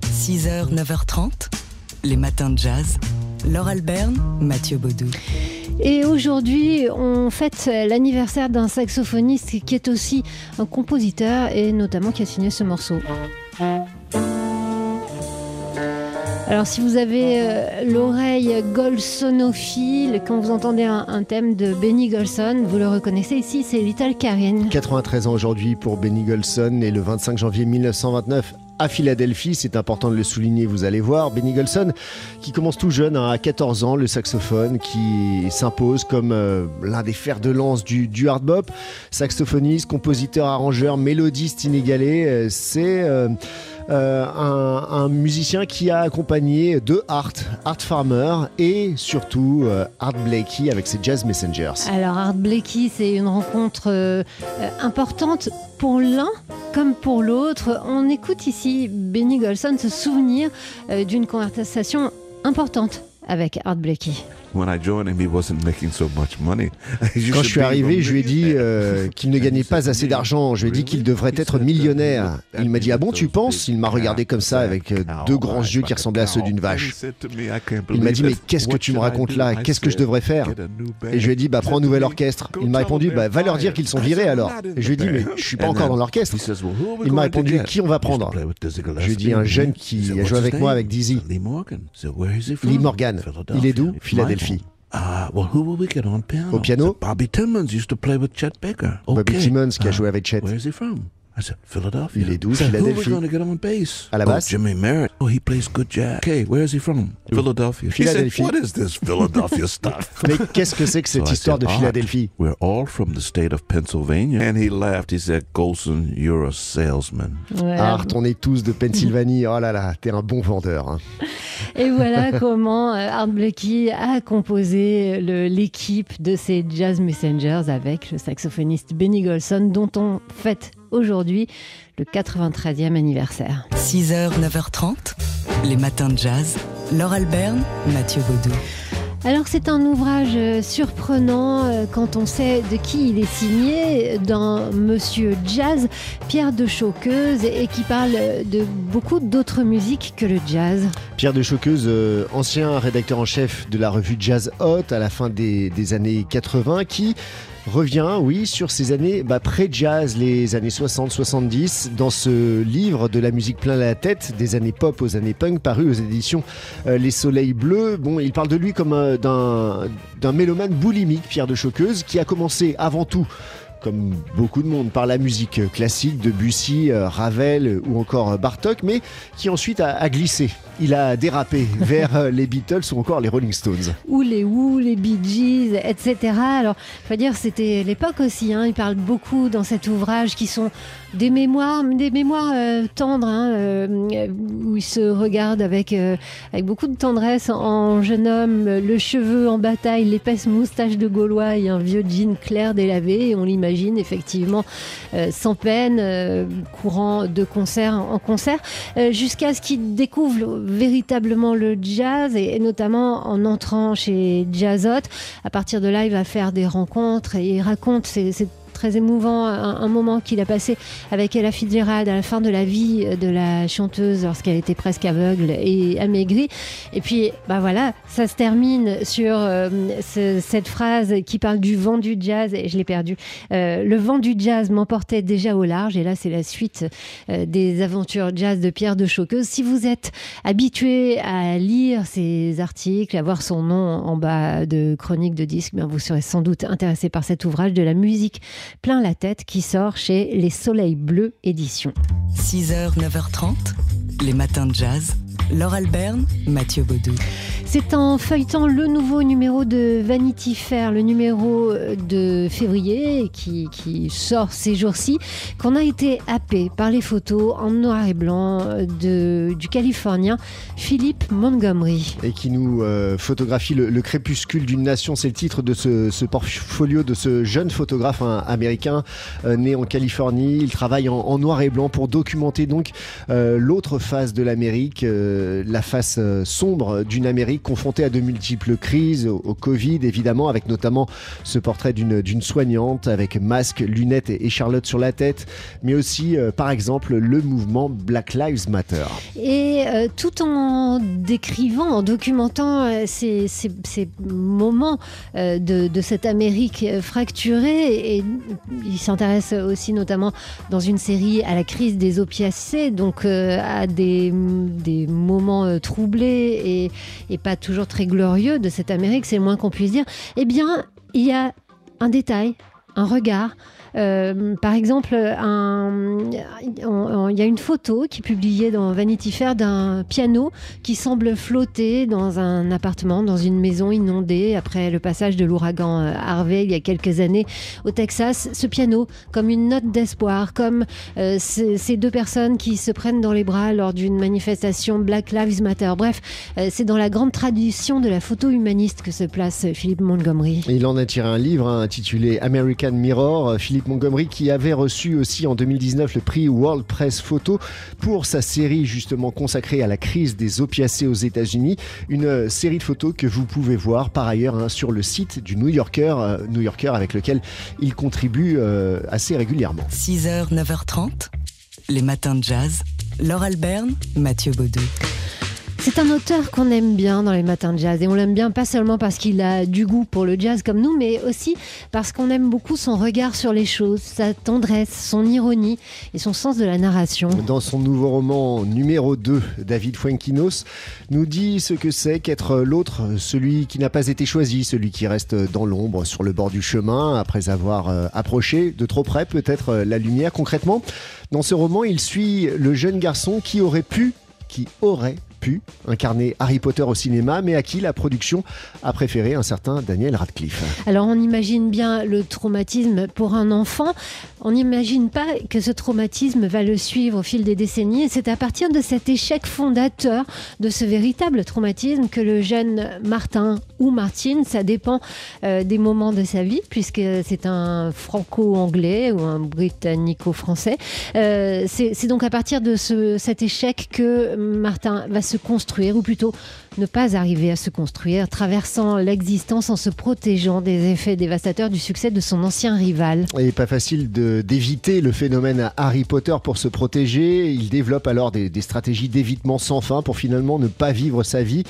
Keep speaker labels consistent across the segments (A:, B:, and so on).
A: 6h, 9h30, les matins de jazz. Laure Alberne, Mathieu Baudou.
B: Et aujourd'hui, on fête l'anniversaire d'un saxophoniste qui est aussi un compositeur et notamment qui a signé ce morceau. Alors si vous avez euh, l'oreille golsonophile, quand vous entendez un, un, thème de Benny Golson, vous le reconnaissez ici, c'est Little Karine.
C: 93 ans aujourd'hui pour Benny Golson et le 25 janvier 1929 à Philadelphie, c'est important de le souligner, vous allez voir. Benny Golson, qui commence tout jeune, hein, à 14 ans, le saxophone, qui s'impose comme euh, l'un des fers de lance du, du, hard bop. Saxophoniste, compositeur, arrangeur, mélodiste inégalé, euh, c'est... Euh, un, musicien qui a accompagné de Art, Art Farmer et surtout Art Blakey avec ses Jazz Messengers.
B: Alors Art Blakey, c'est une rencontre importante pour l'un comme pour l'autre. On écoute ici Benny Golson se souvenir d'une conversation importante avec Art Blakey.
C: Quand je suis arrivé, je lui ai dit euh, qu'il ne gagnait pas assez d'argent. Je lui ai dit qu'il devrait être millionnaire. Il m'a dit Ah bon, tu penses? Il m'a regardé comme ça avec euh, deux grands yeux qui ressemblaient à ceux d'une vache. Il m'a dit Mais qu'est-ce que tu me racontes là? Qu'est-ce que je devrais faire? Et je lui ai dit Bah prends un nouvel orchestre. Il m'a répondu Bah va leur dire qu'ils sont virés alors. Et je lui ai dit Mais je suis pas encore dans l'orchestre. Il m'a répondu Qui on va prendre? Je lui ai dit Un jeune qui a joué avec moi avec Dizzy. Lee Morgan. Il est d'où? Philadelphie.
D: Uh, well, who will we get on piano?
C: Au piano?
D: Bobby Timmons used to play with Chet Baker.
C: Okay. Bobby Timmons qui a joué avec Chet.
D: Where is he from? I said, Philadelphia.
C: Il est d'où? Philadelphie.
D: Who are we going to get on bass?
C: À la basse?
D: Oh, Jimmy Merritt. Oh, he plays good jazz. Okay, where is he from? Philadelphia.
C: Philadelphie.
D: He said, what is this Philadelphia stuff?
C: Mais qu'est-ce que c'est que cette
D: so
C: histoire
D: said,
C: de Philadelphie?
D: We're all from the state of Pennsylvania. And he laughed. He said, Golson, you're a salesman.
B: Ouais.
C: Art, on est tous de Pennsylvanie. Oh là là, t'es un bon vendeur. Hein.
B: Et voilà comment euh, Art Blakey a composé l'équipe de ces Jazz Messengers avec le saxophoniste Benny Golson, dont on fête aujourd'hui le 93e anniversaire.
A: 6h, 9h30, les matins de jazz. Laure Alberne, Mathieu Baudou.
B: Alors c'est un ouvrage surprenant quand on sait de qui il est signé, d'un monsieur jazz, Pierre de Choqueuse, et qui parle de beaucoup d'autres musiques que le jazz.
C: Pierre de Choqueuse, euh, ancien rédacteur en chef de la revue Jazz Hot à la fin des années 80, qui revient, oui, sur ces années bah, pré-jazz, les années 60-70, dans ce livre de la musique plein la tête, des années pop aux années punk, paru aux éditions euh, Les Soleils Bleus. Bon, il parle de lui comme euh, d'un mélomane boulimique, Pierre de Choqueuse, qui a commencé avant tout comme beaucoup de monde, par la musique classique de Bussy, euh, Ravel ou encore Bartok, mais qui ensuite a, a glissé. Il a dérapé vers euh, les Beatles ou encore les Rolling Stones.
B: Ou les Who, les Bee Gees, etc. Alors, il faut dire, c'était l'époque aussi. Hein. Il parle beaucoup dans cet ouvrage qui sont des mémoires, des mémoires euh, tendres, hein, euh, où il se regarde avec, euh, avec beaucoup de tendresse en jeune homme, le cheveu en bataille, l'épaisse moustache de Gaulois et un vieux jean clair délavé. Et on l'imagine effectivement euh, sans peine, euh, courant de concert en concert, euh, jusqu'à ce qu'il découvre véritablement le jazz et, notamment en entrant chez Jazzot. À partir de là, il va faire des rencontres et il raconte très émouvant, un, moment qu'il a passé avec Ella Fitzgerald à la fin de la vie de la chanteuse lorsqu'elle était presque aveugle et amaigrie. Et puis, bah voilà, ça se termine sur euh, ce, cette phrase qui parle du vent du jazz, et je l'ai perdu. Euh, le vent du jazz m'emportait déjà au large, et là, c'est la suite euh, des aventures jazz de Pierre de Choqueuse. Si vous êtes habitué à lire ces articles, à voir son nom en bas de chronique de disques, bien vous serez sans doute intéressé par cet ouvrage de la musique plein la tête qui sort chez Les Soleils Bleus édition.
A: 6h, 9h30, les matins de jazz. Laure Alberne, Mathieu Baudou.
B: C'est en feuilletant le nouveau numéro de Vanity Fair, le numéro de février qui, qui sort ces jours-ci, qu'on a été happé par les photos en noir et blanc de, du Californien Philippe Montgomery.
C: Et qui nous euh, photographie le, le crépuscule d'une nation, c'est le titre de ce, ce, portfolio de ce jeune photographe hein, américain euh, né en Californie. Il travaille en, en, noir et blanc pour documenter donc euh, l'autre face de l'Amérique euh, la face euh, sombre d'une Amérique confrontée à de multiples crises, au, Covid évidemment, avec notamment ce portrait d'une soignante avec masque, lunettes et, Charlotte sur la tête, mais aussi euh, par exemple le mouvement Black Lives Matter.
B: Et tout en décrivant, en documentant ces, ces- moments de, de cette Amérique fracturée, et il s'intéresse aussi notamment dans une série à la crise des opiacés, donc à des moments euh, troublés et, et pas toujours très glorieux de cette Amérique, c'est le moins qu'on puisse dire. Eh bien, il y a un détail, un regard. Euh, par exemple, il y a une photo qui est publiée dans Vanity Fair d'un piano qui semble flotter dans un appartement, dans une maison inondée après le passage de l'ouragan euh, Harvey il y a quelques années au Texas. Ce piano, comme une note d'espoir, comme euh, ces, deux personnes qui se prennent dans les bras lors d'une manifestation Black Lives Matter. Bref, c'est dans la grande tradition de la photo humaniste que se place Philippe Montgomery.
C: Il en a tiré un livre hein, intitulé American Euh, Philippe Montgomery qui avait reçu aussi en 2019 le prix World Press Photo pour sa série justement consacrée à la crise des opiacés aux États-Unis. Une euh, série de photos que vous pouvez voir par ailleurs hein, sur le site du New Yorker, euh, New Yorker avec lequel il contribue euh, assez régulièrement.
A: 6h, 9h30, les matins de jazz. Laure Alberne, Mathieu Baudou.
B: C'est un auteur qu'on aime bien dans les matins de jazz et on l'aime bien pas seulement parce qu'il a du goût pour le jazz comme nous, mais aussi parce qu'on aime beaucoup son regard sur les choses, sa tendresse, son ironie et son sens de la narration.
C: Dans son nouveau roman numéro 2, David Fuenquinos nous dit ce que c'est qu'être l'autre, celui qui n'a pas été choisi, celui qui reste dans l'ombre, sur le bord du chemin, après avoir euh, approché de trop près peut-être euh, la lumière. Concrètement, dans ce roman, il suit le jeune garçon qui aurait pu, qui aurait pu incarner Harry Potter au cinéma, mais à qui la production a préféré un certain Daniel Radcliffe.
B: Alors on imagine bien le traumatisme pour un enfant, on n'imagine pas que ce traumatisme va le suivre au fil des décennies c'est à partir de cet échec fondateur, de ce véritable traumatisme que le jeune Martin ou Martine, ça dépend euh, des moments de sa vie puisque c'est un franco-anglais ou un britannico-français, euh, c'est donc à partir de ce- cet échec que Martin va se construire ou plutôt ne pas arriver à se construire, traversant l'existence en se protégeant des effets dévastateurs du succès de son ancien rival.
C: Et pas facile de- d'éviter le phénomène à Harry Potter pour se protéger. Il développe alors des, des stratégies d'évitement sans fin pour finalement ne pas vivre sa vie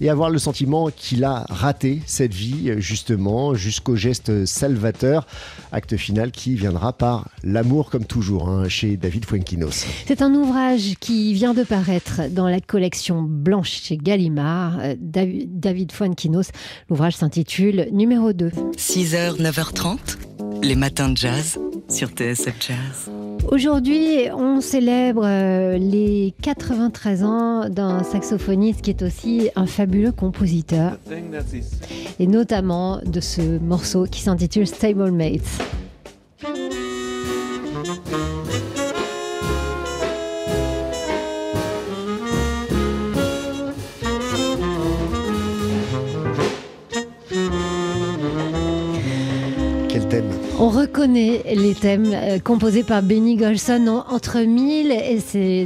C: et avoir le sentiment qu'il a raté cette vie, justement, jusqu'au geste salvateur. Acte final qui viendra par l'amour, comme toujours, hein, chez David Fuenquinos.
B: C'est un ouvrage qui vient de paraître dans la collection blanche chez Gallimard, euh, Dav- David Fuenquinos. L'ouvrage s'intitule Numéro 2.
A: 6h, 9h30, les matins de jazz sur TSF Jazz.
B: Aujourd'hui, on célèbre euh, les 93 ans d'un saxophoniste qui est aussi un fabuleux compositeur, et notamment de ce morceau qui s'intitule Stablemates. On reconnaît les thèmes euh, composés par Benny Golson en- entre mille et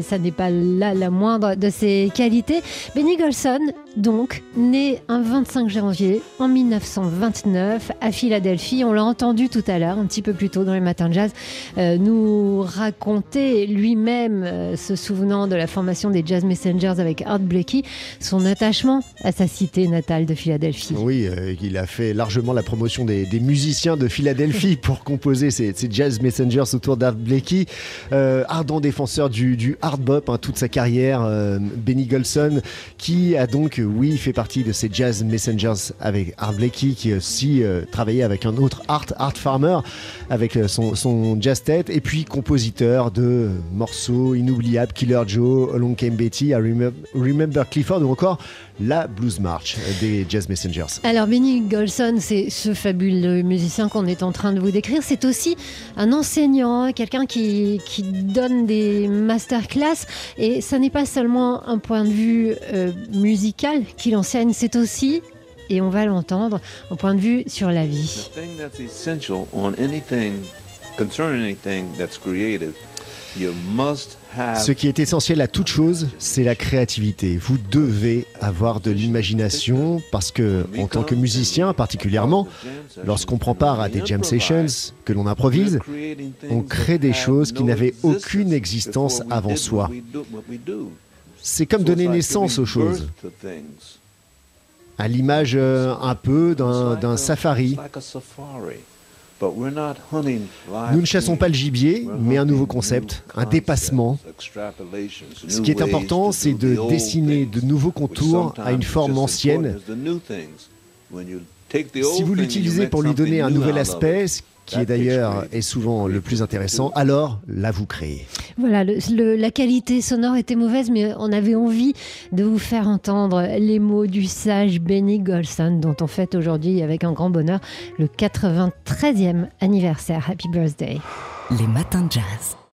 B: ça n'est pas la moindre de ses qualités. Benny Golson, donc, né un 25 janvier en 1929 à Philadelphie. On l'a entendu tout à l'heure, un petit peu plus tôt dans les matins de jazz, euh, nous raconter lui-même, euh, se souvenant de la formation des Jazz Messengers avec Art Blakey, son attachement à sa cité natale de Philadelphie.
C: Oui, euh, il a fait largement la promotion des, des musiciens de Philadelphie pour composer ces, ces jazz messengers autour d'Art Blakey. Ardent défenseur du, du hard bop hein, toute sa carrière, Benny Golson, qui a donc, euh, oui, fait partie de ces jazz messengers avec Art Blakey, qui aussi euh, travaillé avec un autre Art, Art Farmer, avec euh, son, son jazz tête, et puis compositeur de morceaux inoubliables, Killer Joe, Along Came Betty, I Remember, Remember Clifford, ou encore la Blues March des Jazz Messengers.
B: Alors Benny Golson, c'est ce fabuleux musicien qu'on est en train de vous décrire. C'est aussi un enseignant, quelqu'un qui, qui donne des masterclass. Et ça n'est pas seulement un point de vue euh, musical qu'il enseigne, c'est aussi, et on va l'entendre, un point de vue sur la vie.
D: The thing that's essential on anything, concerning anything that's creative, you must
C: Ce qui est essentiel à toute chose, c'est la créativité. Vous devez avoir de l'imagination parce que, en tant que musicien particulièrement, lorsqu'on prend part à des jam sessions, que l'on improvise, on crée des choses qui n'avaient aucune existence avant soi. C'est comme donner naissance aux choses, à l'image euh, un peu d'un safari. Nous ne chassons pas le gibier, mais un nouveau concept, un dépassement. Ce qui est important, c'est de dessiner de nouveaux contours à une forme ancienne. Si vous l'utilisez pour lui donner un nouvel aspect, qui est d'ailleurs est souvent le plus intéressant, alors là vous créez.
B: Voilà, la qualité sonore était mauvaise, mais on avait envie de vous faire entendre les mots du sage Benny Golson, dont on fête aujourd'hui avec un grand bonheur le 93e anniversaire. Happy birthday.
A: Les matins de jazz.